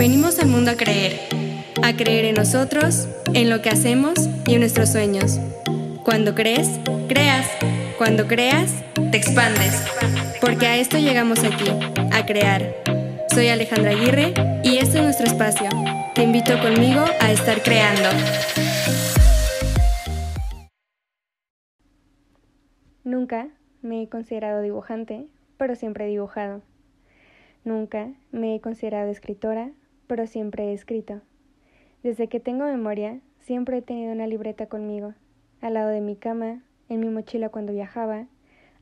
Venimos al mundo a creer, a creer en nosotros, en lo que hacemos y en nuestros sueños. Cuando crees, creas. Cuando creas, te expandes. Porque a esto llegamos aquí, a crear. Soy Alejandra Aguirre y este es nuestro espacio. Te invito conmigo a estar creando. Nunca me he considerado dibujante, pero siempre he dibujado. Nunca me he considerado escritora, pero siempre he escrito. Desde que tengo memoria, siempre he tenido una libreta conmigo, al lado de mi cama, en mi mochila cuando viajaba,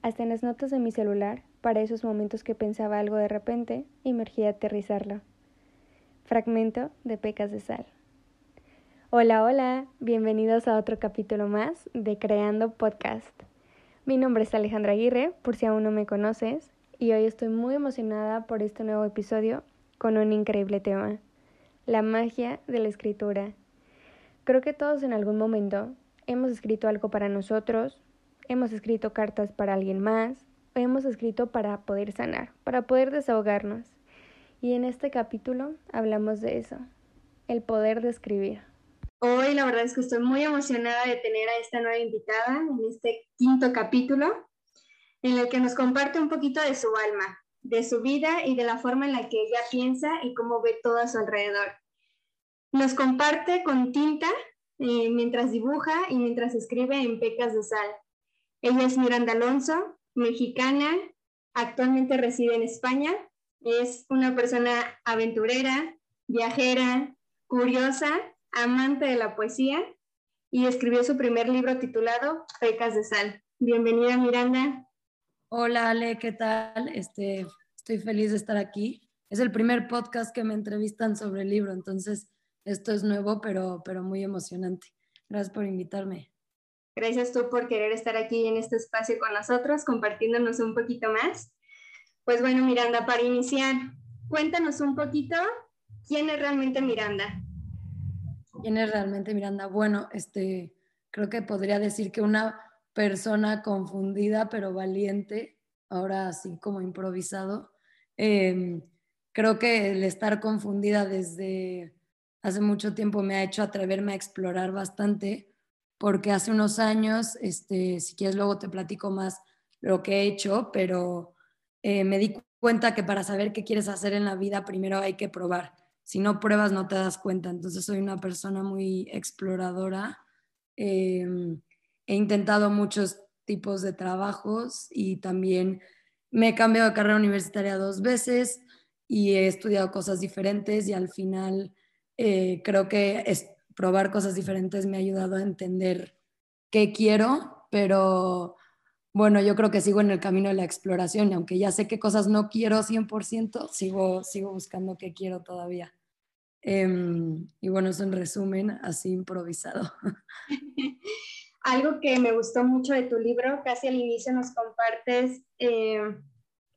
hasta en las notas de mi celular, para esos momentos que pensaba algo de repente y me urgía aterrizarlo. Fragmento de Pecas de Sal. Hola, hola, bienvenidos a otro capítulo más de Creando Podcast. Mi nombre es Alejandra Aguirre, por si aún no me conoces, y hoy estoy muy emocionada por este nuevo episodio con un increíble tema, la magia de la escritura. Creo que todos en algún momento hemos escrito algo para nosotros, hemos escrito cartas para alguien más, o hemos escrito para poder sanar, para poder desahogarnos. Y en este capítulo hablamos de eso, el poder de escribir. Hoy la verdad es que estoy muy emocionada de tener a esta nueva invitada en este quinto capítulo, en el que nos comparte un poquito de su alma, de su vida y de la forma en la que ella piensa y cómo ve todo a su alrededor. Nos comparte con tinta eh, mientras dibuja y mientras escribe en Pecas de Sal. Ella es Miranda Alonso, mexicana, actualmente reside en España, es una persona aventurera, viajera, curiosa, amante de la poesía y escribió su primer libro titulado Pecas de Sal. Bienvenida Miranda. Hola Ale, ¿qué tal? Este, estoy feliz de estar aquí. Es el primer podcast que me entrevistan sobre el libro, entonces esto es nuevo, pero, pero muy emocionante. Gracias por invitarme. Gracias tú por querer estar aquí en este espacio con nosotros, compartiéndonos un poquito más. Pues bueno, Miranda, para iniciar, cuéntanos un poquito quién es realmente Miranda. ¿Quién es realmente Miranda? Bueno, este, creo que podría decir que una persona confundida pero valiente, ahora así como improvisado. Em, creo que el estar confundida desde hace mucho tiempo me ha hecho atreverme a explorar bastante, porque hace unos años, este, si quieres luego te platico más lo que he hecho, pero eh, me di cuenta que para saber qué quieres hacer en la vida primero hay que probar. Si no pruebas no te das cuenta. Entonces soy una persona muy exploradora. Em, he intentado muchos tipos de trabajos y también me he cambiado de carrera universitaria dos veces y he estudiado cosas diferentes y al final eh, creo que es, probar cosas diferentes me ha ayudado a entender qué quiero, pero bueno, yo creo que sigo en el camino de la exploración y aunque ya sé qué cosas no quiero 100%, sigo, sigo buscando qué quiero todavía. Em, y bueno, eso en resumen, así improvisado. algo que me gustó mucho de tu libro, casi al inicio nos compartes eh,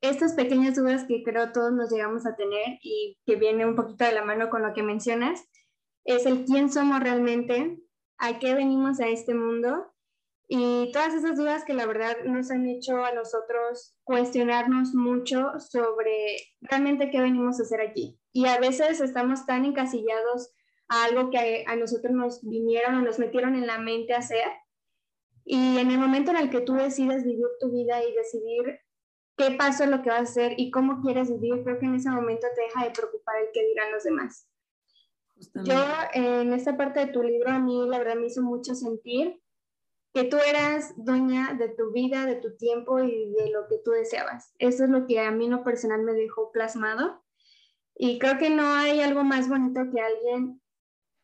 estas pequeñas dudas que creo todos nos llegamos a tener y que viene un poquito de la mano con lo que mencionas, es el quién somos realmente, a qué venimos a este mundo y todas esas dudas que la verdad nos han hecho a nosotros cuestionarnos mucho sobre realmente qué venimos a hacer aquí. Y a veces estamos tan encasillados a algo que a nosotros nos vinieron o nos metieron en la mente hacer, y en el momento en el que tú decides vivir tu vida y decidir qué paso es lo que vas a hacer y cómo quieres vivir, creo que en ese momento te deja de preocupar el que dirán los demás. Yo, en esta parte de tu libro, a mí la verdad me hizo mucho sentir que tú eras dueña de tu vida, de tu tiempo y de lo que tú deseabas. Eso es lo que a mí no personal me dejó plasmado. Y creo que no hay algo más bonito que alguien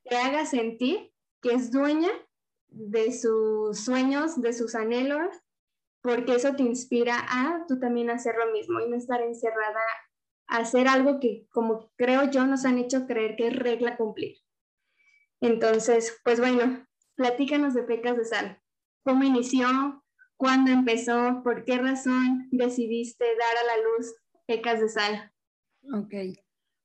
te haga sentir que es dueña de sus sueños, de sus anhelos, porque eso te inspira a tú también hacer lo mismo y no estar encerrada a hacer algo que, como creo yo, nos han hecho creer que es regla cumplir. Entonces, pues bueno, platícanos de Pecas de Sal. ¿Cómo inició? ¿Cuándo empezó? ¿Por qué razón decidiste dar a la luz Pecas de Sal? Ok,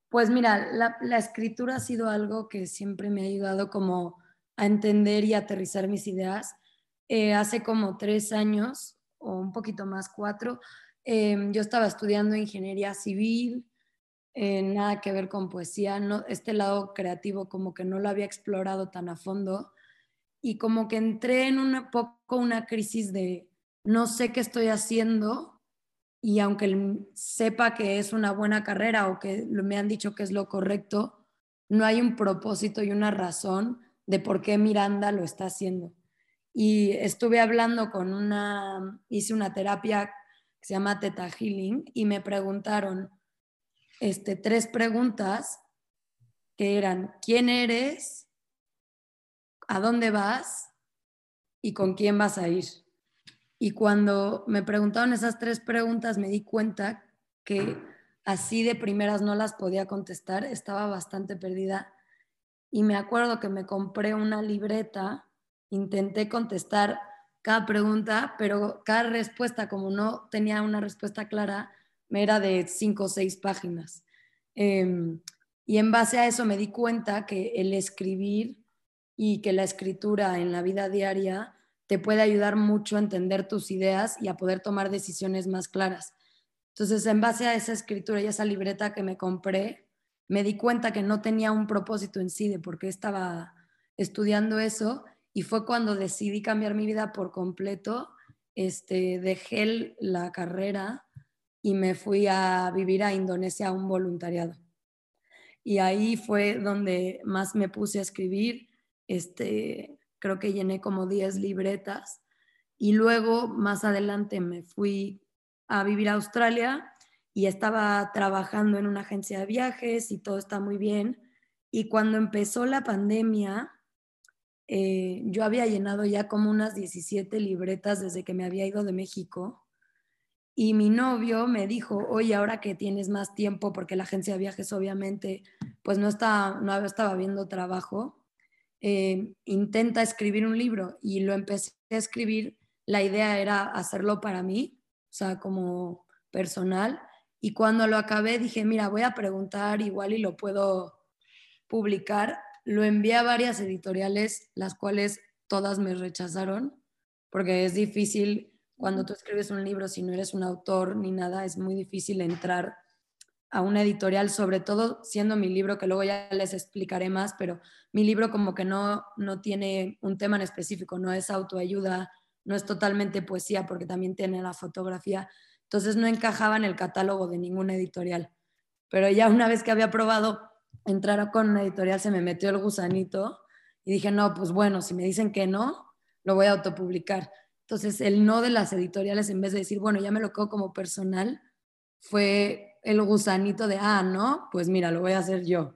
pues mira, la, la escritura ha sido algo que siempre me ha ayudado como a entender y aterrizar mis ideas. Eh, hace como tres años, o un poquito más, cuatro, em, yo estaba estudiando ingeniería civil eh, nada que ver con poesía, no, este lado creativo como que no lo había explorado tan a fondo y como que entré en un poco una crisis de no sé qué estoy haciendo y aunque sepa que es una buena carrera o que me han dicho que es lo correcto, no hay un propósito y una razón de por qué Miranda lo está haciendo. Y estuve hablando con una, hice una terapia que se llama Teta Healing y me preguntaron, este, tres preguntas que eran, ¿quién eres? ¿A dónde vas? ¿Y con quién vas a ir? Y cuando me preguntaron esas tres preguntas me di cuenta que así de primeras no las podía contestar, estaba bastante perdida. Y me acuerdo que me compré una libreta, intenté contestar cada pregunta, pero cada respuesta, como no tenía una respuesta clara, era de cinco o seis páginas. Em, y en base a eso me di cuenta que el escribir y que la escritura en la vida diaria te puede ayudar mucho a entender tus ideas y a poder tomar decisiones más claras. Entonces, en base a esa escritura y esa libreta que me compré, me di cuenta que no tenía un propósito en sí de por qué estaba estudiando eso y fue cuando decidí cambiar mi vida por completo. Este, dejé la carrera y me fui a vivir a Indonesia a un voluntariado. Y ahí fue donde más me puse a escribir, este, creo que llené como 10 libretas y luego más adelante me fui a vivir a Australia y estaba trabajando en una agencia de viajes y todo está muy bien. Y cuando empezó la pandemia, eh, yo había llenado ya como unas 17 libretas desde que me había ido de México y mi novio me dijo, oye, ahora que tienes más tiempo, porque la agencia de viajes obviamente pues no, está, no estaba viendo trabajo, eh, intenta escribir un libro y lo empecé a escribir. La idea era hacerlo para mí, o sea, como personal. Y cuando lo acabé dije, mira, voy a preguntar igual y lo puedo publicar. Lo envié a varias editoriales, las cuales todas me rechazaron, porque es difícil cuando tú escribes un libro, si no eres un autor ni nada, es muy difícil entrar a una editorial, sobre todo siendo mi libro, que luego ya les explicaré más, pero mi libro como que no, no tiene un tema en específico, no es autoayuda, no es totalmente poesía, porque también tiene la fotografía, entonces no encajaba en el catálogo de ninguna editorial. Pero ya una vez que había probado entrar con una editorial, se me metió el gusanito y dije, no, pues bueno, si me dicen que no, lo voy a autopublicar. Entonces, el no de las editoriales, en vez de decir, bueno, ya me lo quedo como personal, fue el gusanito de, ah, no, pues mira, lo voy a hacer yo,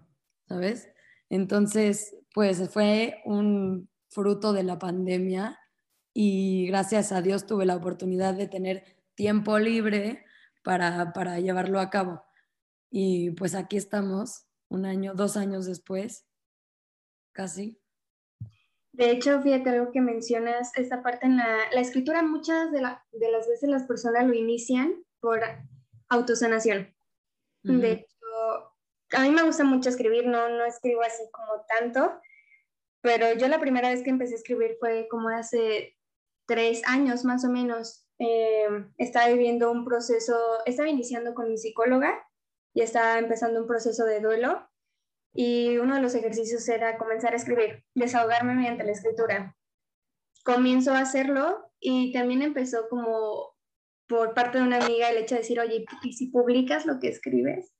¿sabes? Entonces, pues fue un fruto de la pandemia y gracias a Dios tuve la oportunidad de tener tiempo libre para, para llevarlo a cabo. Y pues aquí estamos, un año, dos años después, casi. De hecho, fíjate algo que mencionas, esta parte en la, la escritura, muchas de, la, de, las veces las personas lo inician por autosanación. De hecho, a mí me gusta mucho escribir, no, no escribo así como tanto, pero yo la primera vez que empecé a escribir fue como hace tres años más o menos. Eh, estaba viviendo un proceso, estaba iniciando con mi psicóloga y estaba empezando un proceso de duelo y uno de los ejercicios era comenzar a escribir, desahogarme mediante la escritura. Comienzo a hacerlo y también empezó como por parte de una amiga el hecho de decir, oye, ¿y si publicas lo que escribes?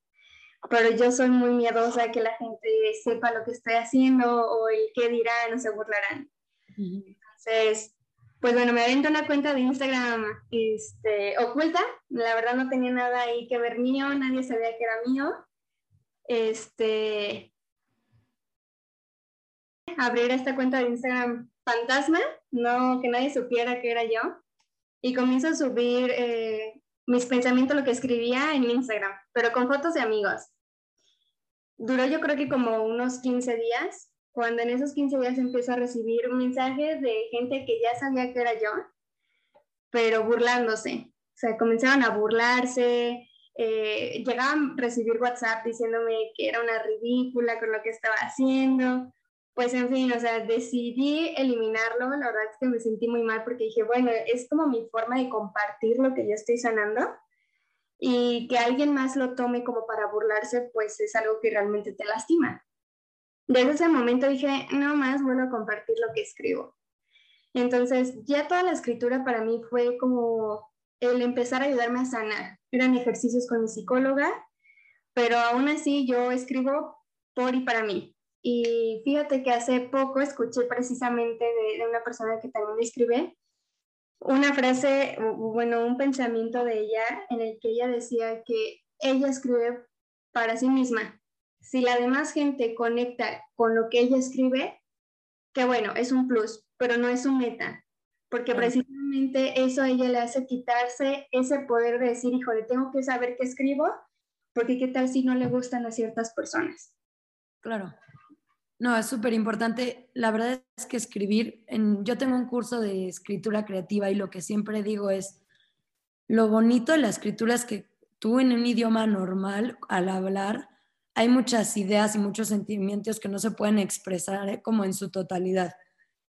Pero yo soy muy miedosa que la gente sepa lo que estoy haciendo o el qué dirán o se burlarán. Entonces, pues bueno, me avento una cuenta de Instagram este, oculta. La verdad no tenía nada ahí que ver mío, nadie sabía que era mío este, abrir esta cuenta de Instagram fantasma, no que nadie supiera que era yo, y comienzo a subir eh, mis pensamientos, lo que escribía en Instagram, pero con fotos de amigos. Duró yo creo que como unos 15 días, cuando en esos 15 días empiezo a recibir mensajes de gente que ya sabía que era yo, pero burlándose. O sea, comenzaron a burlarse, eh, llegaban a recibir WhatsApp diciéndome que era una ridícula con lo que estaba haciendo. Pues en fin, o sea, decidí eliminarlo. La verdad es que me sentí muy mal porque dije, bueno, es como mi forma de compartir lo que yo estoy sanando. y que alguien más lo tome como para burlarse, pues es algo que realmente te lastima. Desde ese momento dije, no más, bueno, compartir lo que escribo. Entonces, ya toda la escritura para mí fue como el empezar a ayudarme a sanar. Eran ejercicios con mi psicóloga, pero aún así yo escribo por y para mí. Y fíjate que hace poco escuché precisamente de, de una persona que también escribe una frase, bueno, un pensamiento de ella en el que ella decía que ella escribe para sí misma. Si la demás gente conecta con lo que ella escribe, que bueno, es un plus, pero no es un meta, porque precisamente eso a ella le hace quitarse ese poder de decir, híjole, tengo que saber qué escribo, porque qué tal si no le gustan a ciertas personas. Claro. No, es súper importante. La verdad es que escribir, en, yo tengo un curso de escritura creativa y lo que siempre digo es, lo bonito de la escritura es que tú en un idioma normal, al hablar, hay muchas ideas y muchos sentimientos que no se pueden expresar ¿eh? como en su totalidad.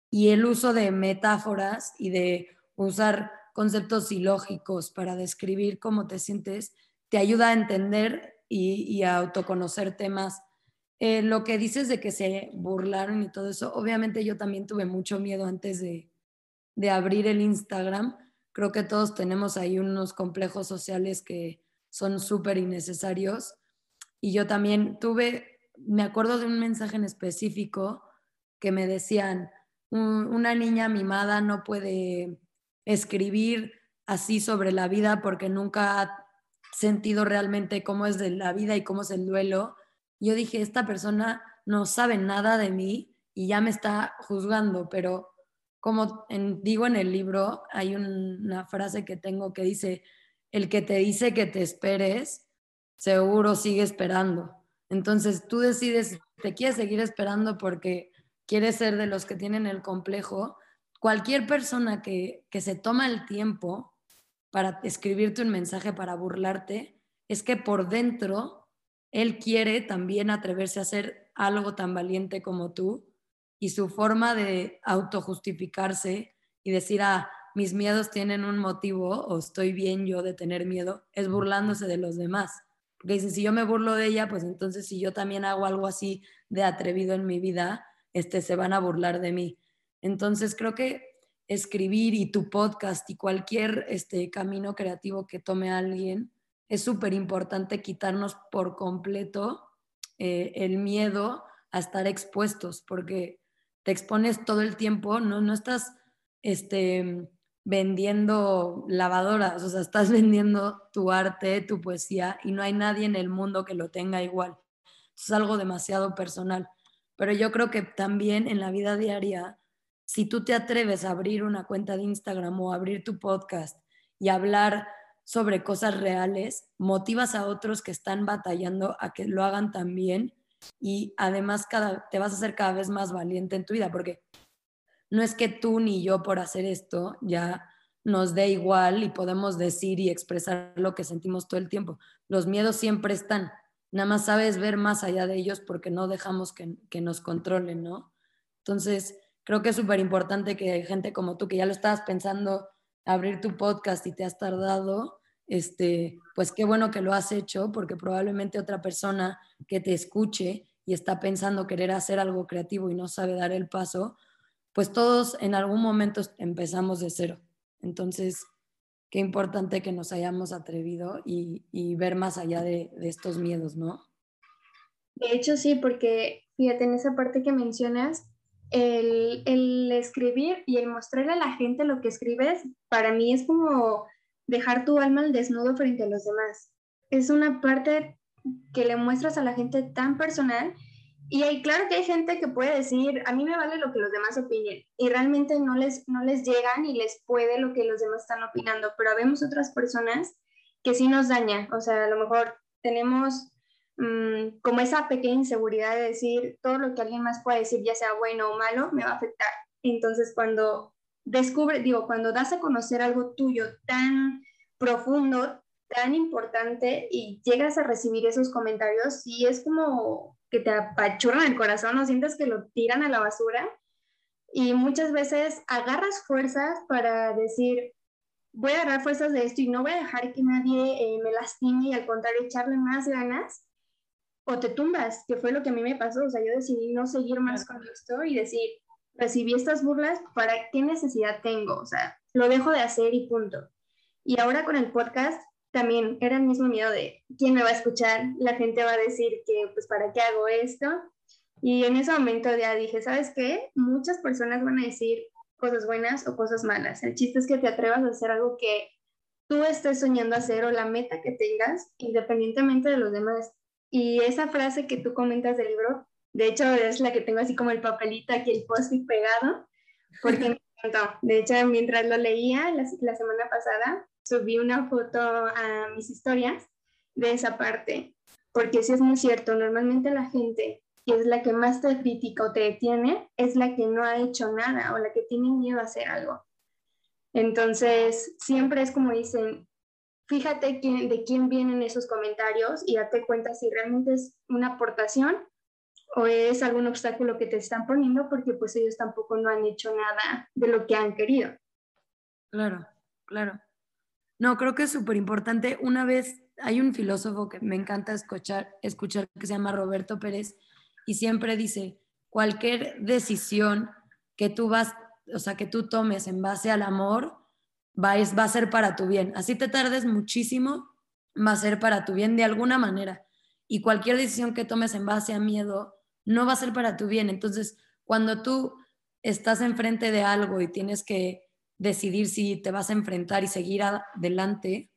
Y el uso de metáforas y de usar conceptos ilógicos para describir cómo te sientes, te ayuda a entender y, a autoconocerte más eh, lo que dices de que se burlaron y todo eso, obviamente yo también tuve mucho miedo antes de, de abrir el Instagram. Creo que todos tenemos ahí unos complejos sociales que son súper innecesarios. Y yo también tuve, me acuerdo de un mensaje en específico que me decían, una niña mimada no puede escribir así sobre la vida porque nunca ha sentido realmente cómo es la vida y cómo es el duelo yo dije, esta persona no sabe nada de mí y ya me está juzgando, pero como digo en el libro, hay una frase que tengo que dice, el que te dice que te esperes, seguro sigue esperando. Entonces tú decides, te quieres seguir esperando porque quieres ser de los que tienen el complejo. Cualquier persona que, que se toma el tiempo para escribirte un mensaje, para burlarte, es que por dentro él quiere también atreverse a hacer algo tan valiente como tú y su forma de autojustificarse y decir, ah, mis miedos tienen un motivo o estoy bien yo de tener miedo, es burlándose de los demás. Porque dice, si yo me burlo de ella, pues entonces si yo también hago algo así de atrevido en mi vida, este, se van a burlar de mí. Entonces creo que escribir y tu podcast y cualquier este, camino creativo que tome alguien es súper importante quitarnos por completo eh, el miedo a estar expuestos, porque te expones todo el tiempo, no, no estás este, vendiendo lavadoras, o sea, estás vendiendo tu arte, tu poesía, y no hay nadie en el mundo que lo tenga igual. Es algo demasiado personal. Pero yo creo que también en la vida diaria, si tú te atreves a abrir una cuenta de Instagram o abrir tu podcast y hablar sobre cosas reales, motivas a otros que están batallando a que lo hagan también y además cada, te vas a hacer cada vez más valiente en tu vida, porque no es que tú ni yo por hacer esto ya nos dé igual y podemos decir y expresar lo que sentimos todo el tiempo. Los miedos siempre están, nada más sabes ver más allá de ellos porque no dejamos que, nos controlen, ¿no? Entonces, creo que es súper importante que gente como tú, que ya lo estabas pensando abrir tu podcast y te has tardado, este, pues qué bueno que lo has hecho, porque probablemente otra persona que te escuche y está pensando querer hacer algo creativo y no sabe dar el paso, pues todos en algún momento empezamos de cero. Entonces, qué importante que nos hayamos atrevido y, ver más allá de, estos miedos, ¿no? De hecho, sí, porque fíjate, en esa parte que mencionas, el, el, escribir y el mostrarle a la gente lo que escribes, para mí es como dejar tu alma al desnudo frente a los demás. Es una parte que le muestras a la gente tan personal y hay, claro que hay gente que puede decir, a mí me vale lo que los demás opinen y realmente no les, no les llega ni les puede lo que los demás están opinando, pero vemos otras personas que sí nos daña, o sea, a lo mejor tenemos mm, como esa pequeña inseguridad de decir todo lo que alguien más pueda decir, ya sea bueno o malo, me va a afectar. Entonces, cuando descubre, digo, cuando das a conocer algo tuyo tan profundo, tan importante y llegas a recibir esos comentarios, sí es como que te apachurran el corazón, no sientes que lo tiran a la basura y muchas veces agarras fuerzas para decir, voy a agarrar fuerzas de esto y no voy a dejar que nadie eh, me lastime y al contrario echarle más ganas, o te tumbas, que fue lo que a mí me pasó. O sea, yo decidí no seguir más con esto y decir, recibí estas burlas, ¿para qué necesidad tengo? O sea, lo dejo de hacer y punto. Y ahora con el podcast también era el mismo miedo de quién me va a escuchar, la gente va a decir que pues para qué hago esto. Y en ese momento ya dije, ¿sabes qué? Muchas personas van a decir cosas buenas o cosas malas. El chiste es que te atrevas a hacer algo que tú estés soñando hacer o la meta que tengas, independientemente de los demás. Y esa frase que tú comentas del libro, de hecho es la que tengo así como el papelito aquí, el post-it pegado, porque me encantó. De hecho, mientras lo leía la, la semana pasada, subí una foto a mis historias de esa parte, porque sí es muy cierto, normalmente la gente que es la que más te critica o te detiene, es la que no ha hecho nada o la que tiene miedo a hacer algo. Entonces, siempre es como dicen, fíjate quién, de quién vienen esos comentarios y date cuenta si realmente es una aportación o es algún obstáculo que te están poniendo porque pues ellos tampoco no han hecho nada de lo que han querido. Claro, claro. No, creo que es súper importante. Una vez hay un filósofo que me encanta escuchar, escuchar que se llama Roberto Pérez y siempre dice, cualquier decisión que tú vas, o sea, que tú tomes en base al amor, va, va a ser para tu bien. Así te tardes muchísimo, va a ser para tu bien de alguna manera. Y cualquier decisión que tomes en base a miedo, no va a ser para tu bien. Entonces, cuando tú estás enfrente de algo y tienes que decidir si te vas a enfrentar y seguir adelante,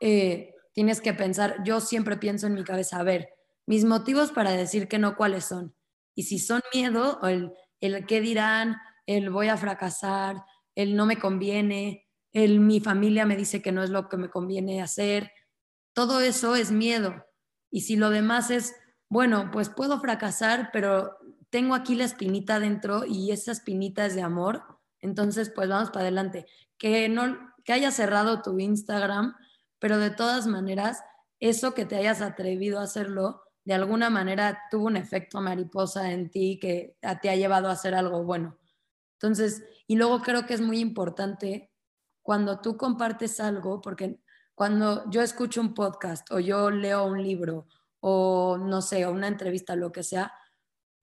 eh, tienes que pensar, yo siempre pienso en mi cabeza, a ver, mis motivos para decir que no, ¿cuáles son? Y si son miedo, el, el qué dirán, el voy a fracasar, el no me conviene, el mi familia me dice que no es lo que me conviene hacer, todo eso es miedo. Y si lo demás es, bueno, pues puedo fracasar, pero tengo aquí la espinita dentro y esa espinita es de amor, entonces pues vamos para adelante. Que no que hayas cerrado tu Instagram, pero de todas maneras, eso que te hayas atrevido a hacerlo, de alguna manera tuvo un efecto mariposa en ti que te ha llevado a hacer algo bueno. Entonces, y luego creo que es muy importante cuando tú compartes algo, porque cuando yo escucho un podcast o yo leo un libro o no sé, una entrevista, lo que sea,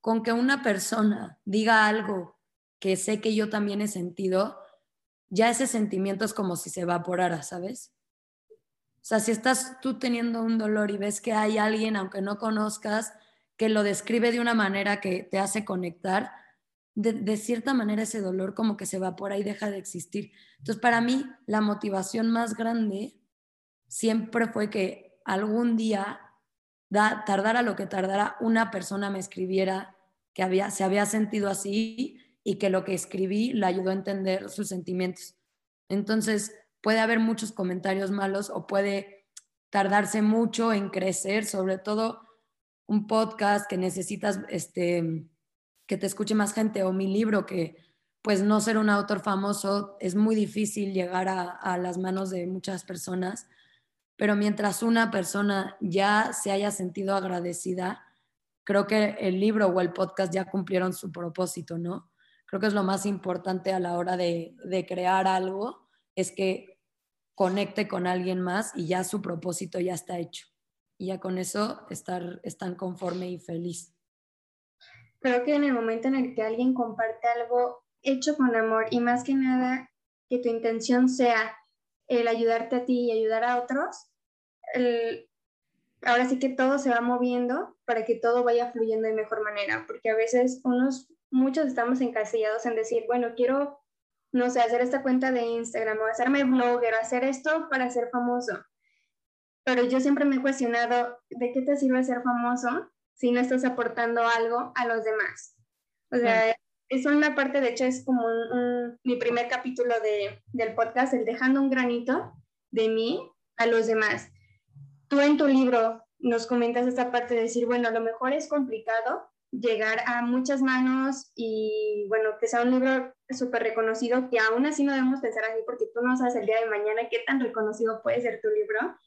con que una persona diga algo que sé que yo también he sentido, ya ese sentimiento es como si se evaporara, ¿sabes? O sea, si estás tú teniendo un dolor y ves que hay alguien, aunque no conozcas, que lo describe de una manera que te hace conectar, de, cierta manera ese dolor como que se evapora y deja de existir. Entonces, para mí, la motivación más grande siempre fue que algún día, da, tardara lo que tardara, una persona me escribiera que había, se había sentido así y que lo que escribí le ayudó a entender sus sentimientos. Entonces, puede haber muchos comentarios malos o puede tardarse mucho en crecer, sobre todo un podcast que necesitas este, que te escuche más gente o mi libro que pues no ser un autor famoso es muy difícil llegar a, a las manos de muchas personas, pero mientras una persona ya se haya sentido agradecida, creo que el libro o el podcast ya cumplieron su propósito, ¿no? Creo que es lo más importante a la hora de, de crear algo, es que conecte con alguien más y ya su propósito ya está hecho. Y ya con eso estar, están conforme y feliz. Creo que en el momento en el que alguien comparte algo hecho con amor y más que nada que tu intención sea el ayudarte a ti y ayudar a otros, ahora sí que todo se va moviendo para que todo vaya fluyendo de mejor manera, porque a veces unos, muchos estamos encasillados en decir, bueno, quiero no sé, hacer esta cuenta de Instagram o hacerme blogger, hacer esto para ser famoso. Pero yo siempre me he cuestionado, ¿de qué te sirve ser famoso si no estás aportando algo a los demás? O sea, es una parte, de hecho, es como mi primer capítulo de, del podcast, el dejando un granito de mí a los demás. Tú en tu libro nos comentas esta parte de decir, bueno, a lo mejor es complicado, llegar a muchas manos y bueno, que sea un libro súper reconocido, que aún así no debemos pensar así porque tú no sabes el día de mañana qué tan reconocido puede ser tu libro,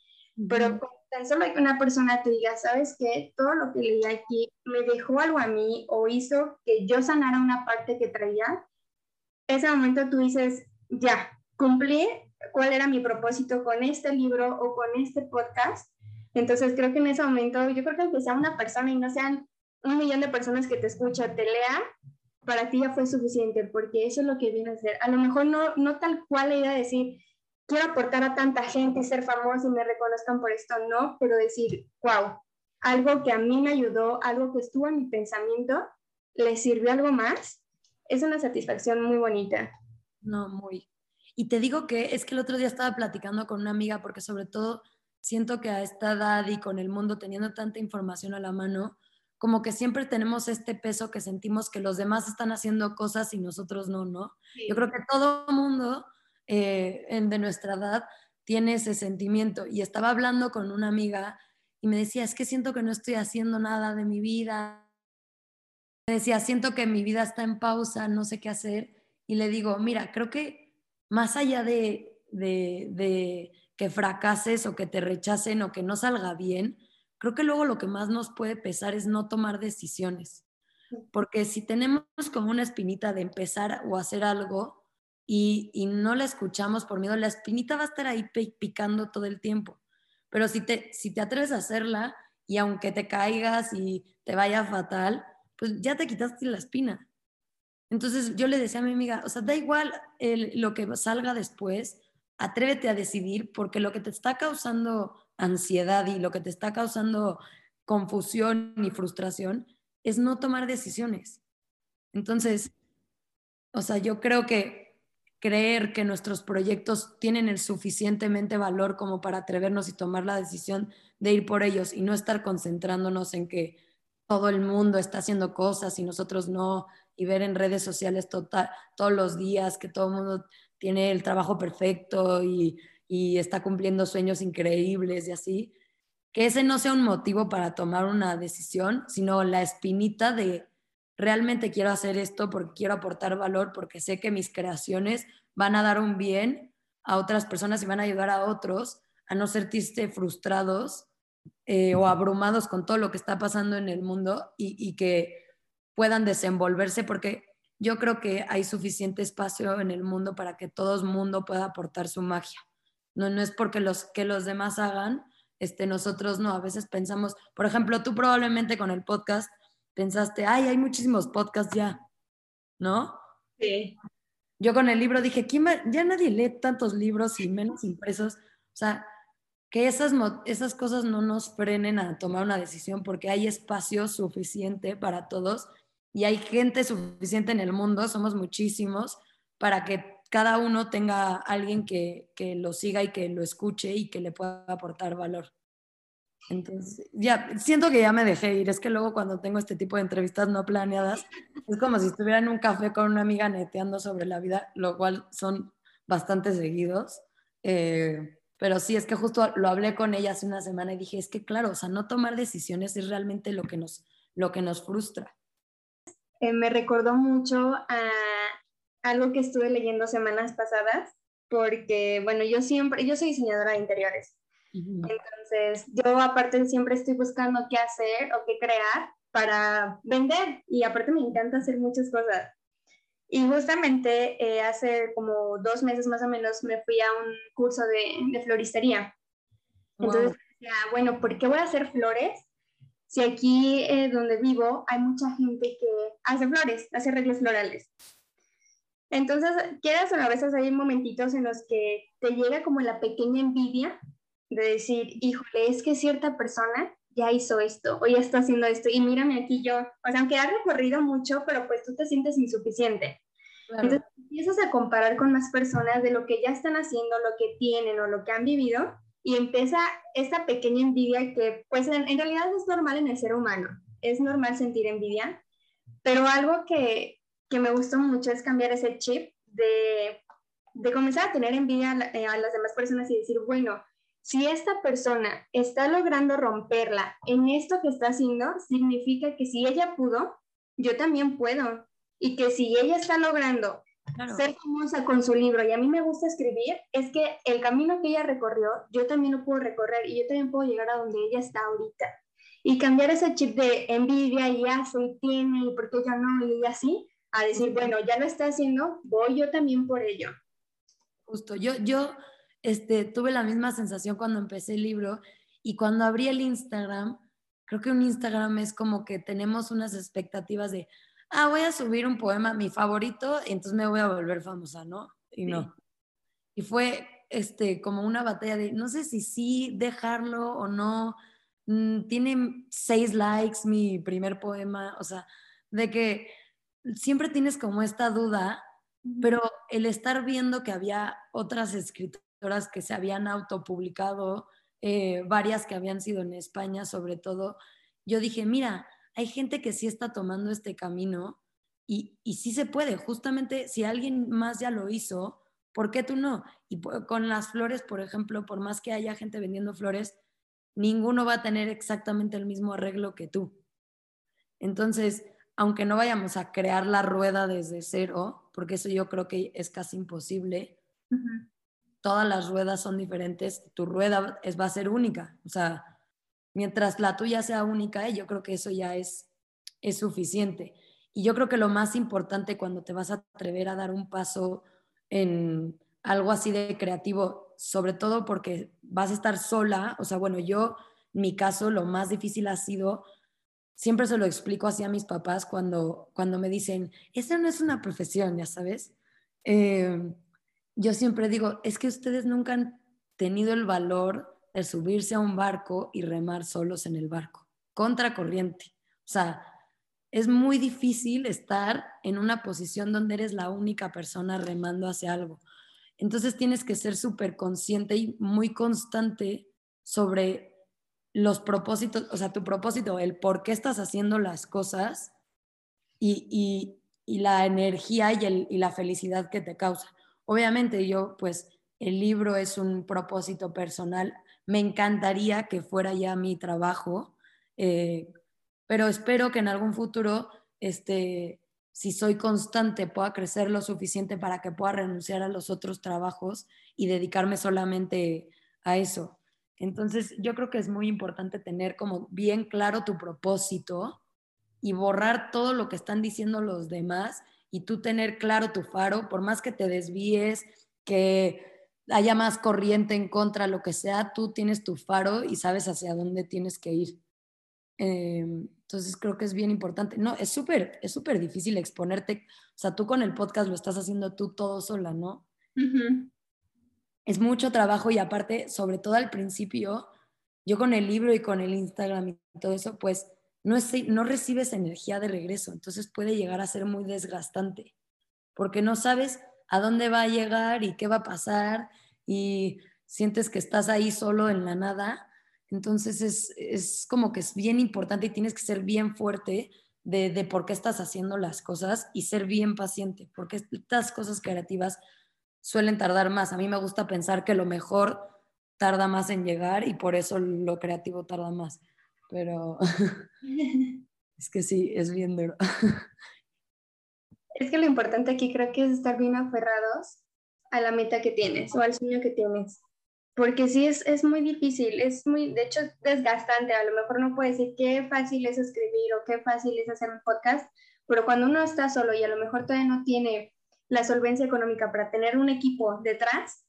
pero tan solo que una persona te diga, sabes que todo lo que leí aquí me dejó algo a mí o hizo que yo sanara una parte que traía, ese momento tú dices, ya, cumplí cuál era mi propósito con este libro o con este podcast. Entonces creo que en ese momento, yo creo que aunque sea una persona y no sean un millón de personas que te escuchan, te lean, para ti ya fue suficiente, porque eso es lo que viene a ser. A lo mejor no, no tal cual la idea de decir, quiero aportar a tanta gente ser famoso y me reconozcan por esto, no, pero decir, wow, algo que a mí me ayudó, algo que estuvo en mi pensamiento, le sirvió algo más, es una satisfacción muy bonita. No, muy. Y te digo que es que el otro día estaba platicando con una amiga porque sobre todo siento que a esta edad y con el mundo teniendo tanta información a la mano, como que siempre tenemos este peso que sentimos que los demás están haciendo cosas y nosotros no, ¿no? Yo creo que todo mundo eh, de nuestra edad tiene ese sentimiento. Y estaba hablando con una amiga y me decía, es que siento que no estoy haciendo nada de mi vida. Me decía, siento que mi vida está en pausa, no sé qué hacer. Y le digo, mira, creo que más allá de, de, de que fracases o que te rechacen o que no salga bien, creo que luego lo que más nos puede pesar es no tomar decisiones. Porque si tenemos como una espinita de empezar o hacer algo y, y no la escuchamos por miedo, la espinita va a estar ahí picando todo el tiempo. Pero si te, si te atreves a hacerla y aunque te caigas y te vaya fatal, pues ya te quitaste la espina. Entonces yo le decía a mi amiga, o sea, da igual lo que salga después, atrévete a decidir porque lo que te está causando ansiedad y lo que te está causando confusión y frustración es no tomar decisiones. Entonces, o sea, yo creo que creer que nuestros proyectos tienen el suficientemente valor como para atrevernos y tomar la decisión de ir por ellos y no estar concentrándonos en que todo el mundo está haciendo cosas y nosotros no, y ver en redes sociales total, todos los días que todo el mundo tiene el trabajo perfecto y, y está cumpliendo sueños increíbles y así, que ese no sea un motivo para tomar una decisión, sino la espinita de realmente quiero hacer esto porque quiero aportar valor, porque sé que mis creaciones van a dar un bien a otras personas y van a ayudar a otros a no sentirse frustrados eh, o abrumados con todo lo que está pasando en el mundo y, y que puedan desenvolverse, porque yo creo que hay suficiente espacio en el mundo para que todo el mundo pueda aportar su magia. No, no es porque los que los demás hagan, este, nosotros no. A veces pensamos, por ejemplo, tú probablemente con el podcast pensaste, ay, hay muchísimos podcasts ya, ¿no? Sí. Yo con el libro dije, ¿quién ya nadie lee tantos libros y menos impresos. O sea, que esas, esas cosas no nos frenen a tomar una decisión porque hay espacio suficiente para todos y hay gente suficiente en el mundo, somos muchísimos, para que cada uno tenga alguien que, que, lo siga y que lo escuche y que le pueda aportar valor. Entonces, ya, siento que ya me dejé ir. Es que luego cuando tengo este tipo de entrevistas no planeadas, es como si estuviera en un café con una amiga neteando sobre la vida, lo cual son bastante seguidos. Eh, pero sí, es que justo lo hablé con ella hace una semana y dije, es que claro, o sea, no tomar decisiones es realmente lo que nos, lo que nos frustra. Eh, me recordó mucho a algo que estuve leyendo semanas pasadas, porque, bueno, yo siempre, yo soy diseñadora de interiores. Entonces, yo aparte siempre estoy buscando qué hacer o qué crear para vender y aparte me encanta hacer muchas cosas. Y justamente eh, hace como dos meses más o menos me fui a un curso de, de floristería. Entonces, bueno, ¿por qué voy a hacer flores si aquí eh, donde vivo hay mucha gente que hace flores, hace arreglos florales? Entonces, quieras o a veces hay momentitos en los que te llega como la pequeña envidia de decir, híjole, es que cierta persona ya hizo esto o ya está haciendo esto y mírame aquí yo, o sea, aunque ha recorrido mucho, pero pues tú te sientes insuficiente. Entonces empiezas a comparar con más personas de lo que ya están haciendo, lo que tienen o lo que han vivido y empieza esta pequeña envidia que pues en, en realidad es normal en el ser humano, es normal sentir envidia, pero algo que, que me gustó mucho es cambiar ese chip de, de comenzar a tener envidia a, eh, a las demás personas y decir, bueno, si esta persona está logrando romperla en esto que está haciendo, significa que si ella pudo, yo también puedo. Y que si ella está logrando ser famosa con su libro y a mí me gusta escribir, es que el camino que ella recorrió, yo también lo puedo recorrer y yo también puedo llegar a donde ella está ahorita. Y cambiar ese chip de envidia y hace y tiene y por qué yo no y así, a decir, bueno, ya lo está haciendo, voy yo también por ello. Justo, yo, yo este, tuve la misma sensación cuando empecé el libro y cuando abrí el Instagram, creo que un Instagram es como que tenemos unas expectativas de, ah, voy a subir un poema, mi favorito, y entonces me voy a volver famosa, ¿no? Y no. Y fue este, como una batalla de, no sé si sí dejarlo o no. Mm, tiene seis likes mi primer poema, o sea, de que siempre tienes como esta duda, pero el estar viendo que había otras escritoras que se habían autopublicado, eh, varias que habían sido en España sobre todo, yo dije, mira, hay gente que sí está tomando este camino y, y sí se puede, justamente si alguien más ya lo hizo, ¿por qué tú no? Y con las flores, por ejemplo, por más que haya gente vendiendo flores, ninguno va a tener exactamente el mismo arreglo que tú. Entonces, aunque no vayamos a crear la rueda desde cero, porque eso yo creo que es casi imposible, todas las ruedas son diferentes, tu rueda es, va a ser única. O sea, mientras la tuya sea única, yo creo que eso ya es, es suficiente. Y yo creo que lo más importante cuando te vas a atrever a dar un paso en algo así de creativo, sobre todo porque vas a estar sola, o sea, bueno, yo, en mi caso, lo más difícil ha sido, siempre se lo explico así a mis papás cuando, cuando me dicen, esa no es una profesión, ya sabes. Eh, yo siempre digo, es que ustedes nunca han tenido el valor de subirse a un barco y remar solos en el barco, contracorriente. O sea, es muy difícil estar en una posición donde eres la única persona remando hacia algo. Entonces tienes que ser súper consciente y muy constante sobre los propósitos, o sea, tu propósito, el por qué estás haciendo las cosas y, la energía y, y la felicidad que te causa. Obviamente yo, pues, el libro es un propósito personal. Me encantaría que fuera ya mi trabajo. Eh, pero espero que en algún futuro, este, si soy constante, pueda crecer lo suficiente para que pueda renunciar a los otros trabajos y dedicarme solamente a eso. Entonces, yo creo que es muy importante tener como bien claro tu propósito y borrar todo lo que están diciendo los demás y tú tener claro tu faro, por más que te desvíes, que haya más corriente en contra, lo que sea, tú tienes tu faro y sabes hacia dónde tienes que ir. Em, entonces creo que es bien importante. No, es súper, es súper difícil exponerte. O sea, tú con el podcast lo estás haciendo tú todo sola, ¿no? Es mucho trabajo y aparte, sobre todo al principio, yo con el libro y con el Instagram y todo eso, pues no, es, no recibes energía de regreso. Entonces puede llegar a ser muy desgastante porque no sabes a dónde va a llegar y qué va a pasar y sientes que estás ahí solo en la nada entonces es, como que es bien importante y tienes que ser bien fuerte de, por qué estás haciendo las cosas y ser bien paciente, porque estas cosas creativas suelen tardar más. A mí me gusta pensar que lo mejor tarda más en llegar y por eso lo creativo tarda más. Pero es que sí, es bien duro. Es que lo importante aquí creo que es estar bien aferrados a la meta que tienes o al sueño que tienes porque sí es, es muy difícil, es muy, de hecho, desgastante. A lo mejor no puede decir qué fácil es escribir o qué fácil es hacer un podcast, pero cuando uno está solo y a lo mejor todavía no tiene la solvencia económica para tener un equipo detrás,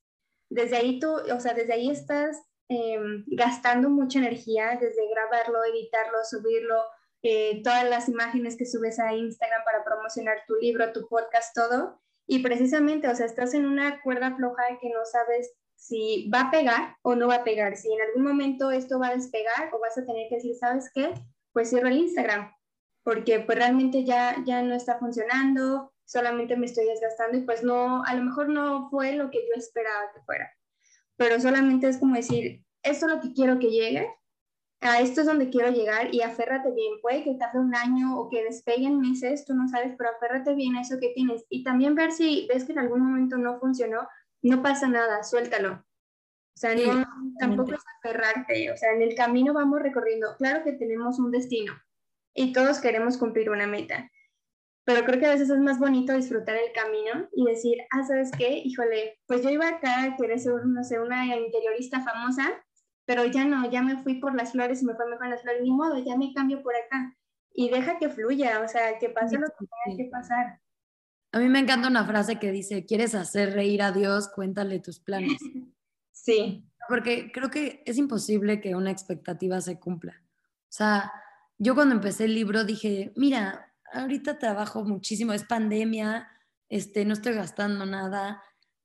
desde ahí tú, o sea, desde ahí estás em, gastando mucha energía, desde grabarlo, editarlo, subirlo, eh, todas las imágenes que subes a Instagram para promocionar tu libro, tu podcast, todo. Y precisamente, o sea, estás en una cuerda floja que no sabes si va a pegar o no va a pegar, si en algún momento esto va a despegar o vas a tener que decir, ¿sabes qué? Pues cierro el Instagram, porque pues realmente ya, ya no está funcionando, solamente me estoy desgastando y pues no, a lo mejor no fue lo que yo esperaba que fuera, pero solamente es como decir, esto es lo que quiero que llegue, a esto es donde quiero llegar y aférrate bien, puede que tarde un año o que despeguen meses, tú no sabes, pero aférrate bien a eso que tienes. Y también ver si ves que en algún momento no funcionó, no pasa nada, suéltalo. O sea, no, tampoco es aferrarte, o sea, en el camino vamos recorriendo. Claro que tenemos un destino y todos queremos cumplir una meta, pero creo que a veces es más bonito disfrutar el camino y decir, ah, ¿sabes qué? Híjole, pues yo iba acá, querer ser, no sé, una interiorista famosa, pero ya no, ya me fui por las flores y me fue mejor las flores, ni modo, ya me cambio por acá. Y deja que fluya, o sea, que pase lo que tenga que pasar. A mí me encanta una frase que dice, ¿quieres hacer reír a Dios? Cuéntale tus planes. Sí. Porque creo que es imposible que una expectativa se cumpla. O sea, yo cuando empecé el libro dije, mira, ahorita trabajo muchísimo, es pandemia, este, no estoy gastando nada,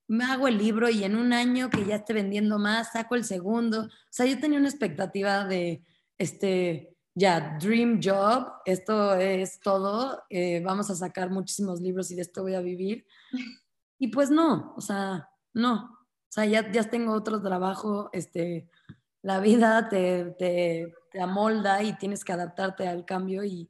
me hago el libro y en un año que ya esté vendiendo más, saco el segundo. O sea, yo tenía una expectativa de, este, ya, dream job, esto es todo, eh, vamos a sacar muchísimos libros y de esto voy a vivir. Y pues no, o sea, no. O sea, ya, ya tengo otro trabajo, este, la vida te, te, te amolda y tienes que adaptarte al cambio y,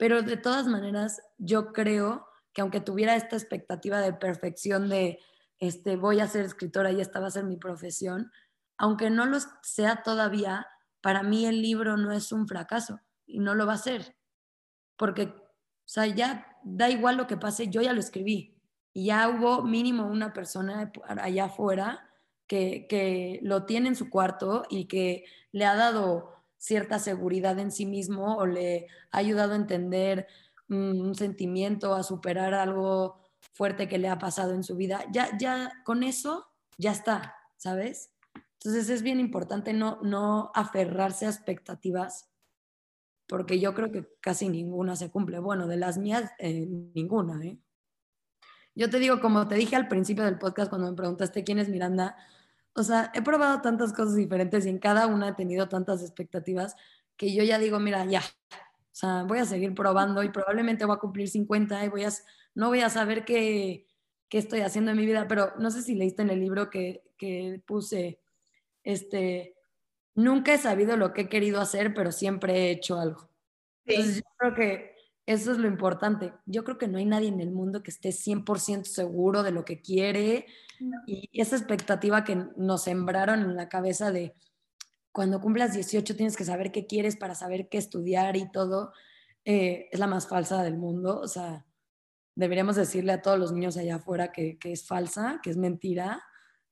pero de todas maneras, yo creo que aunque tuviera esta expectativa de perfección de este, voy a ser escritora y esta va a ser mi profesión, aunque no lo sea todavía, para mí el libro no es un fracaso y no lo va a ser. Porque, o sea, ya da igual lo que pase, yo ya lo escribí y ya hubo mínimo una persona allá afuera que, que lo tiene en su cuarto y que le ha dado cierta seguridad en sí mismo o le ha ayudado a entender mm, un sentimiento, a superar algo fuerte que le ha pasado en su vida, ya, ya con eso ya está, ¿sabes? Entonces es bien importante no, no aferrarse a expectativas, porque yo creo que casi ninguna se cumple. Bueno, de las mías, eh, ninguna, ¿eh? Yo te digo, como te dije al principio del podcast cuando me preguntaste quién es Miranda, o sea, he probado tantas cosas diferentes y en cada una he tenido tantas expectativas que yo ya digo, mira, ya, o sea, voy a seguir probando y probablemente voy a cumplir 50 y voy a, no voy a saber qué, qué estoy haciendo en mi vida, pero no sé si leíste en el libro que, que puse, este, nunca he sabido lo que he querido hacer, pero siempre he hecho algo. Entonces yo creo que eso es lo importante. Yo creo que no hay nadie en el mundo que esté 100% seguro de lo que quiere y esa expectativa que nos sembraron en la cabeza de cuando cumplas 18 tienes que saber qué quieres para saber qué estudiar y todo, eh, es la más falsa del mundo. O sea, deberíamos decirle a todos los niños allá afuera que, que es falsa, que es mentira.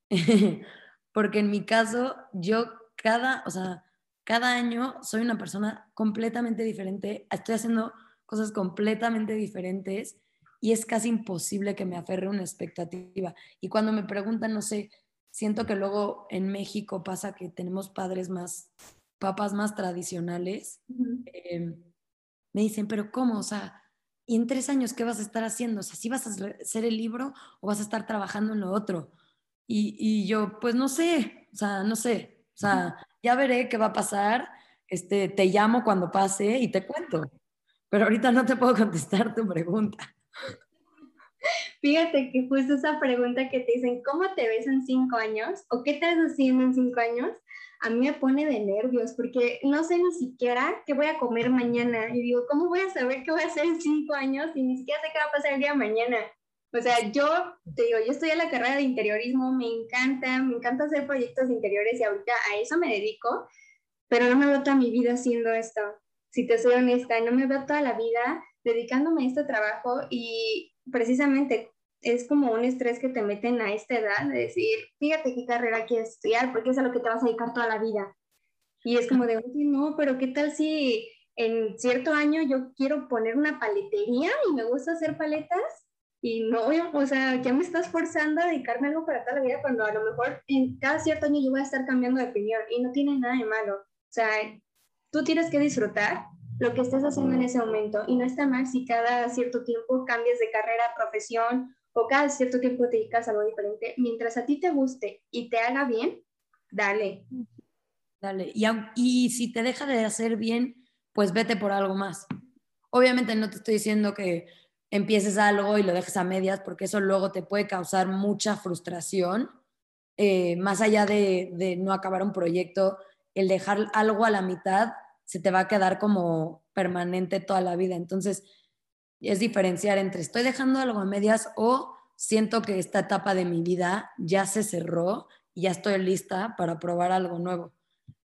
Porque en mi caso, yo cada, o sea, cada año soy una persona completamente diferente, estoy haciendo cosas completamente diferentes y es casi imposible que me aferre una expectativa. Y cuando me preguntan, no sé, siento que luego en México pasa que tenemos padres más, papás más tradicionales. Em, me dicen, pero ¿cómo? O sea, ¿y en tres años qué vas a estar haciendo? O sea, ¿sí vas a hacer el libro o vas a estar trabajando en lo otro? Y, y yo, pues no sé, o sea, no sé, o sea, ya veré qué va a pasar, este, te llamo cuando pase y te cuento. Pero ahorita no te puedo contestar tu pregunta. Fíjate que justo esa pregunta que te dicen, ¿cómo te ves en cinco años? ¿O qué estás haciendo en cinco años? A mí me pone de nervios porque no sé ni siquiera qué voy a comer mañana. Y digo, ¿cómo voy a saber qué voy a hacer en cinco años y ni siquiera sé qué va a pasar el día mañana? O sea, yo te digo, yo estoy en la carrera de interiorismo, me encanta, me encanta hacer proyectos de interiores y ahorita a eso me dedico, pero no me veo toda mi vida haciendo esto. Si te soy honesta, no me veo toda la vida dedicándome a este trabajo y precisamente es como un estrés que te meten a esta edad de decir, fíjate qué carrera quieres estudiar, porque es a lo que te vas a dedicar toda la vida. Y es como de, oye, no, pero ¿qué tal si en cierto año yo quiero poner una paletería y me gusta hacer paletas? Y no, o sea, ya me estás forzando a dedicarme a algo para toda la vida cuando a lo mejor en cada cierto año yo voy a estar cambiando de opinión y no tiene nada de malo. O sea, tú tienes que disfrutar lo que estás haciendo en ese momento. Y no está mal si cada cierto tiempo cambias de carrera, profesión o cada cierto tiempo te dedicas a algo diferente. Mientras a ti te guste y te haga bien, dale. Dale. Y, si te deja de hacer bien, pues vete por algo más. Obviamente no te estoy diciendo que empieces algo y lo dejes a medias, porque eso luego te puede causar mucha frustración. Eh, más allá de no acabar un proyecto, el dejar algo a la mitad se te va a quedar como permanente toda la vida. Entonces, es diferenciar entre estoy dejando algo a medias o siento que esta etapa de mi vida ya se cerró y ya estoy lista para probar algo nuevo.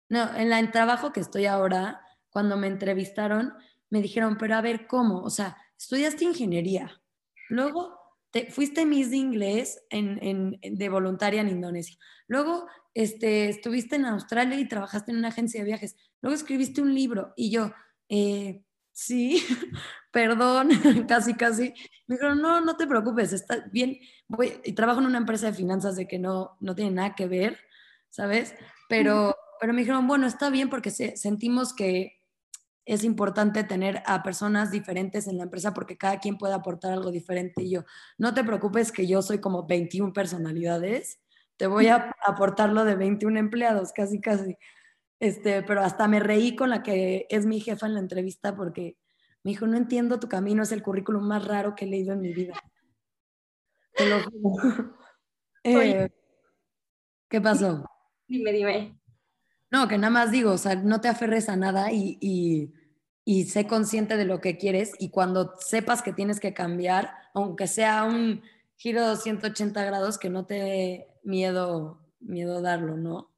No, en el trabajo que estoy ahora, cuando me entrevistaron, me dijeron, pero a ver, ¿cómo? O sea, estudiaste ingeniería, luego te, fuiste Miss de inglés en, de voluntaria en Indonesia, luego este, estuviste en Australia y trabajaste en una agencia de viajes, luego escribiste un libro y yo, eh, sí, perdón, casi, casi. Me dijeron, no, no te preocupes, está bien, voy, y trabajo en una empresa de finanzas de que no, no tiene nada que ver, ¿sabes? Pero, pero me dijeron, bueno, está bien porque sentimos que es importante tener a personas diferentes en la empresa porque cada quien puede aportar algo diferente. Y yo, no te preocupes que yo soy como 21 personalidades, te voy a aportar lo de 21 empleados, casi, casi. Este, pero hasta me reí con la que es mi jefa en la entrevista porque me dijo, no entiendo tu camino, es el currículum más raro que he leído en mi vida. Te lo eh, ¿Qué pasó? Dime, dime. No, que nada más digo, o sea, no te aferres a nada y, y, y, sé consciente de lo que quieres y cuando sepas que tienes que cambiar, aunque sea un giro de 180 grados, que no te dé miedo, miedo darlo, ¿no?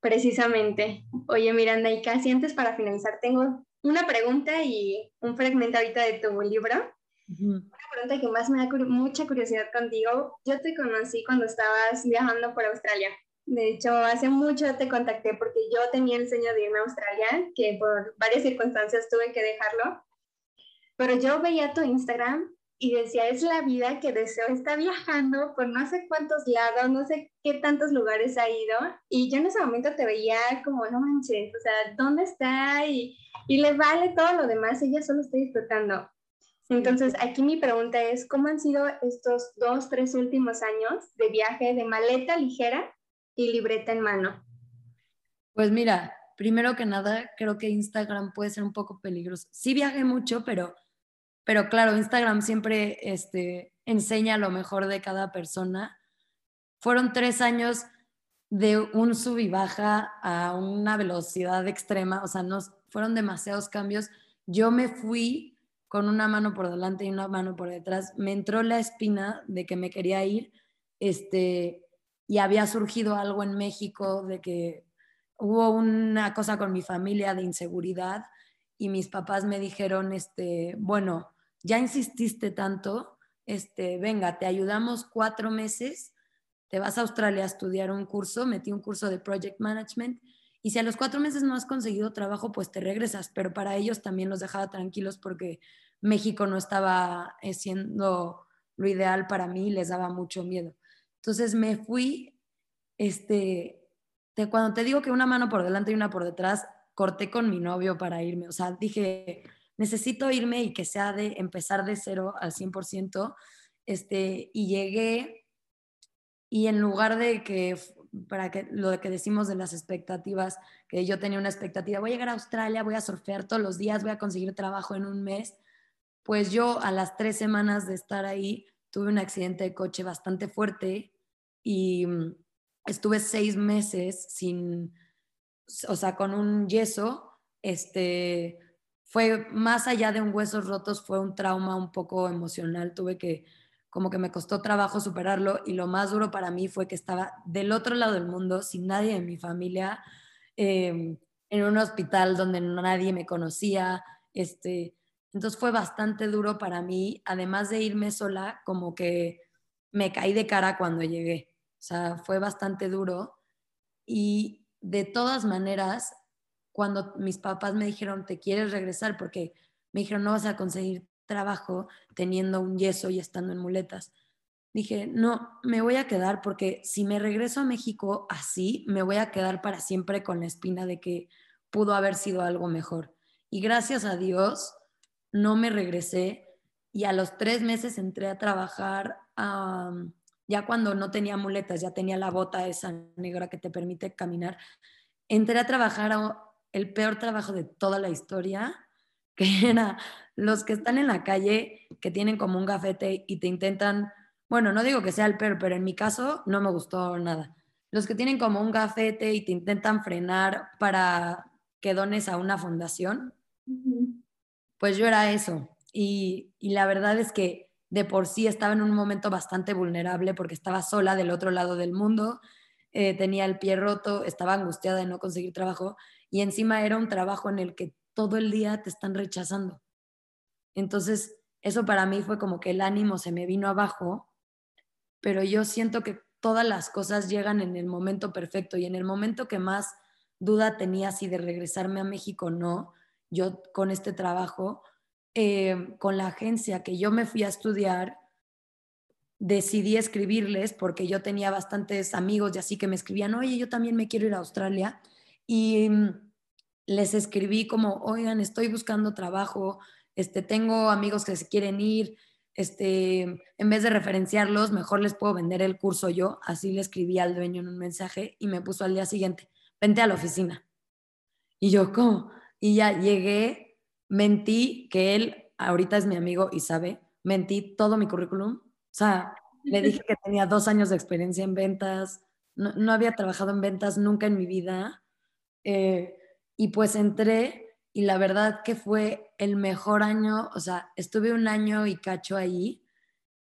Precisamente. Oye, Miranda, y casi antes para finalizar, tengo una pregunta y un fragmento ahorita de tu libro. Una pregunta que más me da mucha curiosidad contigo. Yo te conocí cuando estabas viajando por Australia. De hecho, hace mucho te contacté porque yo tenía el sueño de irme a Australia, que por varias circunstancias tuve que dejarlo. Pero yo veía tu Instagram y decía, es la vida que deseo, está viajando por no sé cuántos lados, no sé qué tantos lugares ha ido. Y yo en ese momento te veía como, no manches, o sea, ¿dónde está? Y, y le vale todo lo demás, ella solo está disfrutando. Entonces, aquí mi pregunta es, ¿cómo han sido estos dos, tres últimos años de viaje de maleta ligera y libreta en mano? Pues mira, primero que nada, creo que Instagram puede ser un poco peligroso. Sí viajé mucho, pero, pero claro, Instagram siempre este, enseña lo mejor de cada persona. Fueron tres años de un sub y baja a una velocidad extrema, o sea, nos, fueron demasiados cambios. Yo me fui con una mano por delante y una mano por detrás. Me entró la espina de que me quería ir, este, y había surgido algo en México de que hubo una cosa con mi familia de inseguridad y mis papás me dijeron, este, bueno, ya insististe tanto, este, venga, te ayudamos cuatro meses, te vas a Australia a estudiar un curso, metí un curso de Project Management y si a los cuatro meses no has conseguido trabajo, pues te regresas, pero para ellos también los dejaba tranquilos porque México no estaba siendo lo ideal para mí les daba mucho miedo. Entonces me fui, este, cuando te digo que una mano por delante y una por detrás, corté con mi novio para irme. O sea, dije, necesito irme y que sea de empezar de cero al 100%. Este, y llegué y en lugar de que, para que lo que decimos de las expectativas, que yo tenía una expectativa, voy a llegar a Australia, voy a surfear todos los días, voy a conseguir trabajo en un mes, pues yo a las tres semanas de estar ahí tuve un accidente de coche bastante fuerte y mm, estuve seis meses sin, o sea, con un yeso, este, fue más allá de un huesos rotos, fue un trauma un poco emocional, tuve que, como que me costó trabajo superarlo y lo más duro para mí fue que estaba del otro lado del mundo, sin nadie en mi familia, em, en un hospital donde nadie me conocía, este, entonces fue bastante duro para mí, además de irme sola, como que me caí de cara cuando llegué. Sea, fue bastante duro. Y de todas maneras, cuando mis papás me dijeron, ¿te quieres regresar? Porque me dijeron, no vas a conseguir trabajo teniendo un yeso y estando en muletas. Dije, no, me voy a quedar porque si me regreso a México así, me voy a quedar para siempre con la espina de que pudo haber sido algo mejor. Y gracias a Dios, no me regresé y a los tres meses entré a trabajar a, ya cuando no tenía muletas, ya tenía la bota esa negra que te permite caminar, entré a trabajar a el peor trabajo de toda la historia, que era los que están en la calle, que tienen como un gafete y te intentan, bueno, no digo que sea el peor, pero en mi caso no me gustó nada. Los que tienen como un gafete y te intentan frenar para que dones a una fundación, pues yo era eso. Y, y la verdad es que de por sí estaba en un momento bastante vulnerable porque estaba sola del otro lado del mundo, eh, tenía el pie roto, estaba angustiada de no conseguir trabajo y encima era un trabajo en el que todo el día te están rechazando. Entonces, eso para mí fue como que el ánimo se me vino abajo, pero yo siento que todas las cosas llegan en el momento perfecto y en el momento que más duda tenía si de regresarme a México o no, yo con este trabajo, eh, con la agencia que yo me fui a estudiar, decidí escribirles porque yo tenía bastantes amigos y así que me escribían, oye, yo también me quiero ir a Australia. Y mm, les escribí como, oigan, estoy buscando trabajo, este, tengo amigos que se quieren ir, este, en vez de referenciarlos, mejor les puedo vender el curso yo. Así le escribí al dueño en un mensaje y me puso al día siguiente, vente a la oficina. Y yo, ¿cómo? Y ya llegué, mentí que él ahorita es mi amigo y sabe, mentí todo mi currículum. O sea, le dije que tenía dos años de experiencia en ventas, no, había trabajado en ventas nunca en mi vida. Eh, y pues entré y la verdad que fue el mejor año, o sea, estuve un año y cacho ahí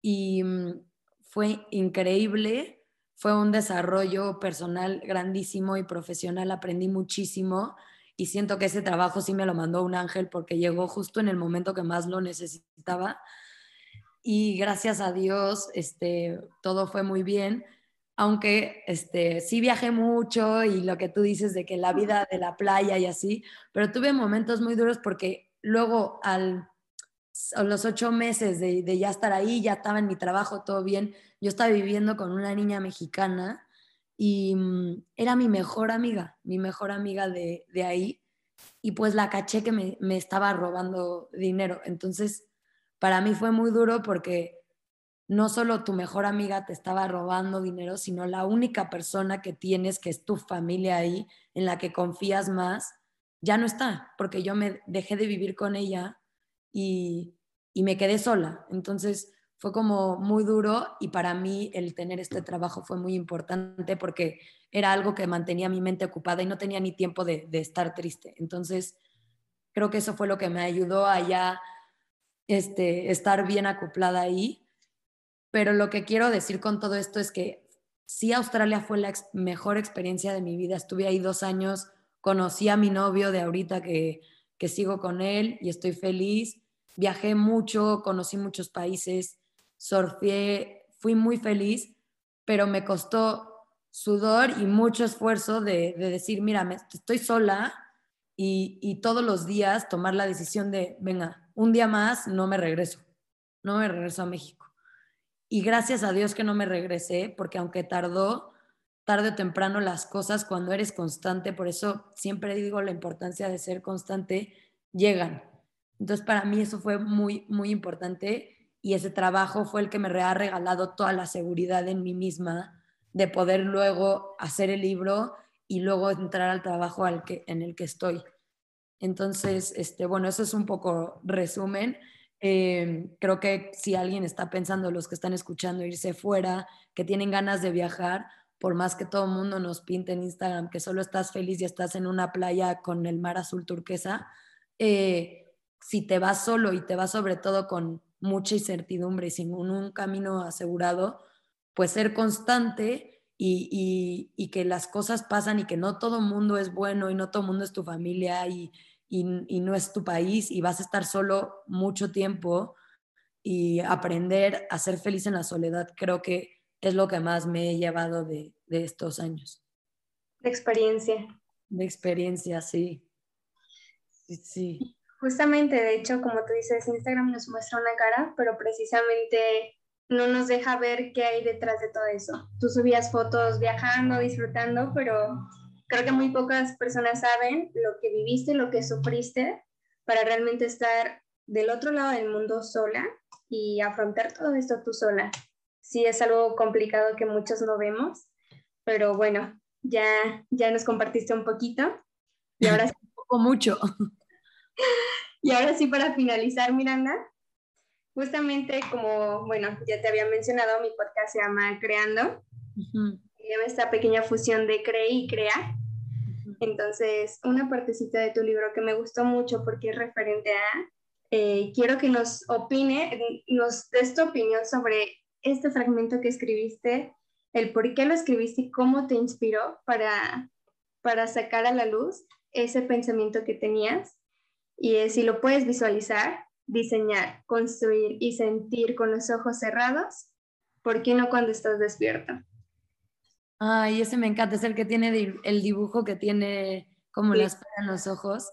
y mm, fue increíble, fue un desarrollo personal grandísimo y profesional, aprendí muchísimo y siento que ese trabajo sí me lo mandó un ángel porque llegó justo en el momento que más lo necesitaba. Y gracias a Dios este, todo fue muy bien aunque este, sí viajé mucho y lo que tú dices de que la vida de la playa y así, pero tuve momentos muy duros porque luego al, a los ocho meses de, de, ya estar ahí, ya estaba en mi trabajo, todo bien, yo estaba viviendo con una niña mexicana y mm, era mi mejor amiga, mi mejor amiga de, de ahí, y pues la caché que me, me estaba robando dinero. Entonces, para mí fue muy duro porque no solo tu mejor amiga te estaba robando dinero, sino la única persona que tienes, que es tu familia ahí, en la que confías más, ya no está, porque yo me dejé de vivir con ella y, me quedé sola. Entonces fue como muy duro y para mí el tener este trabajo fue muy importante porque era algo que mantenía mi mente ocupada y no tenía ni tiempo de, estar triste. Entonces creo que eso fue lo que me ayudó a ya este, estar bien acoplada ahí pero lo que quiero decir con todo esto es que sí, Australia fue la mejor experiencia de mi vida. Estuve ahí dos años, conocí a mi novio de ahorita que, que sigo con él y estoy feliz. Viajé mucho, conocí muchos países, surfé, fui muy feliz, pero me costó sudor y mucho esfuerzo de, de decir, mira, estoy sola y, y, todos los días tomar la decisión de, venga, un día más no me regreso, no me regreso a México. Y gracias a Dios que no me regresé, porque aunque tardó, tarde o temprano las cosas, cuando eres constante, por eso siempre digo la importancia de ser constante, llegan. Entonces para mí eso fue muy, muy importante y ese trabajo fue el que me ha regalado toda la seguridad en mí misma de poder luego hacer el libro y luego entrar al trabajo al que, en el que estoy. Entonces, este, bueno, eso es un poco resumen. Em, creo que si alguien está pensando, los que están escuchando, irse fuera, que tienen ganas de viajar, por más que todo el mundo nos pinte en Instagram que solo estás feliz y estás en una playa con el mar azul turquesa, eh, si te vas solo y te vas sobre todo con mucha incertidumbre y sin un, camino asegurado, pues ser constante y, y, que las cosas pasan y que no todo mundo es bueno y no todo mundo es tu familia y, y, no es tu país y vas a estar solo mucho tiempo y aprender a ser feliz en la soledad creo que es lo que más me he llevado de, de estos años. De experiencia. De experiencia, sí. sí. Sí, Justamente, de hecho, como tú dices, Instagram nos muestra una cara, pero precisamente no nos deja ver qué hay detrás de todo eso. Tú subías fotos viajando, disfrutando, pero creo que muy pocas personas saben lo que viviste, lo que sufriste para realmente estar del otro lado del mundo sola y afrontar todo esto tú sola. Sí es algo complicado que muchos no vemos, pero bueno, ya, ya nos compartiste un poquito y ahora sí, un poco mucho. Y ahora sí para finalizar, Miranda, justamente como, bueno, ya te había mencionado, mi podcast se llama Creando esta pequeña fusión de cree y crea. Entonces, una partecita de tu libro que me gustó mucho porque es referente a, eh, quiero que nos opine, nos des tu opinión sobre este fragmento que escribiste, el por qué lo escribiste y cómo te inspiró para, para sacar a la luz ese pensamiento que tenías. Y si lo puedes visualizar, diseñar, construir y sentir con los ojos cerrados, ¿por qué no cuando estás despierto? Ay, ese me encanta, es el que tiene el dibujo que tiene como las las en los ojos.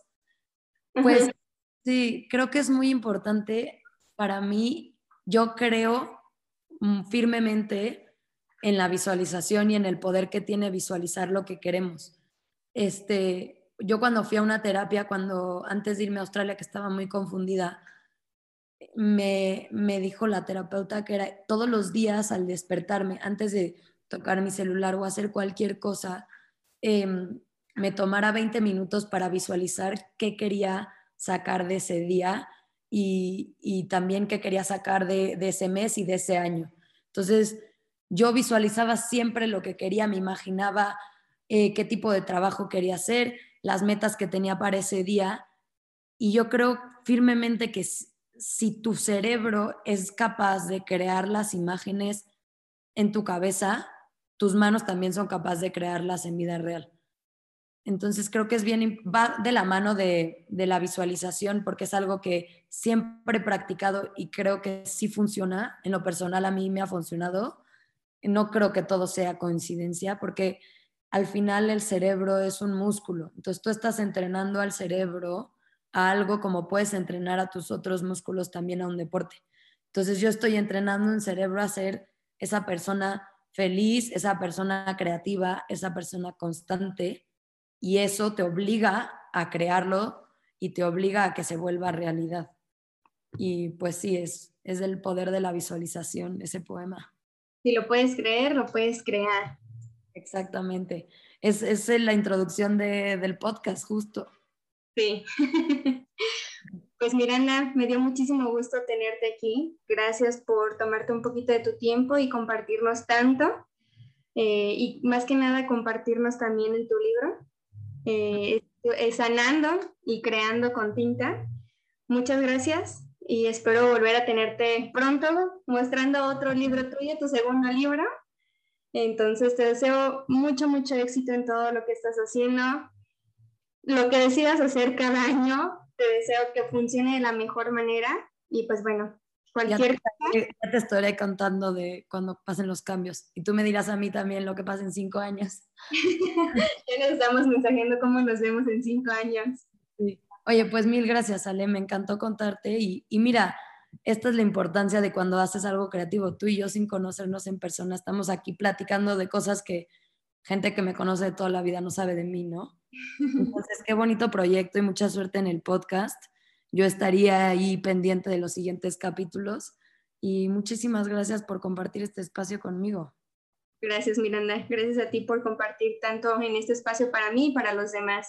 Pues sí, creo que es muy importante para mí. Yo creo mm, firmemente en la visualización y en el poder que tiene visualizar lo que queremos. Este, yo cuando fui a una terapia, cuando antes de irme a Australia, que estaba muy confundida, me, me dijo la terapeuta que era todos los días al despertarme, antes de tocar mi celular o hacer cualquier cosa, em, me tomara 20 minutos para visualizar qué quería sacar de ese día y, también qué quería sacar de, ese mes y de ese año. Entonces, yo visualizaba siempre lo que quería, me imaginaba eh, qué tipo de trabajo quería hacer, las metas que tenía para ese día. Y yo creo firmemente que si tu cerebro es capaz de crear las imágenes en tu cabeza, tus manos también son capaces de crearlas en vida real. Entonces creo que es bien, va de la mano de, la visualización porque es algo que siempre he practicado y creo que sí funciona. En lo personal a mí me ha funcionado. No creo que todo sea coincidencia porque al final el cerebro es un músculo. Entonces tú estás entrenando al cerebro a algo como puedes entrenar a tus otros músculos también a un deporte. Entonces yo estoy entrenando un cerebro a ser esa persona feliz, esa persona creativa, esa persona constante y eso te obliga a crearlo y te obliga a que se vuelva realidad. Y pues sí, es, es el poder de la visualización, ese poema. Si lo puedes creer, lo puedes crear. Exactamente. Es, es la introducción de, del podcast, justo. Sí. Pues Miranda, me dio muchísimo gusto tenerte aquí. Gracias por tomarte un poquito de tu tiempo y compartirnos tanto. Eh, y más que nada compartirnos también en tu libro eh, sanando y creando con tinta. Muchas gracias y espero volver a tenerte pronto mostrando otro libro tuyo, tu segundo libro. Entonces te deseo mucho, mucho éxito en todo lo que estás haciendo. Lo que decidas hacer cada año, te deseo que funcione de la mejor manera. Y pues bueno, cualquier ya Ya te estaré contando de cuando pasen los cambios. Y tú me dirás a mí también lo que pasa en cinco años. ya nos estamos mensajeando cómo nos vemos en cinco años. Oye, pues mil gracias, Ale. Me encantó contarte. Y, y mira, esta es la importancia de cuando haces algo creativo. Tú y yo, sin conocernos en persona, estamos aquí platicando de cosas que gente que me conoce toda la vida no sabe de mí, ¿no? Entonces, qué bonito proyecto y mucha suerte en el podcast. Yo estaría ahí pendiente de los siguientes capítulos y muchísimas gracias por compartir este espacio conmigo. Gracias, Miranda. Gracias a ti por compartir tanto en este espacio para mí y para los demás.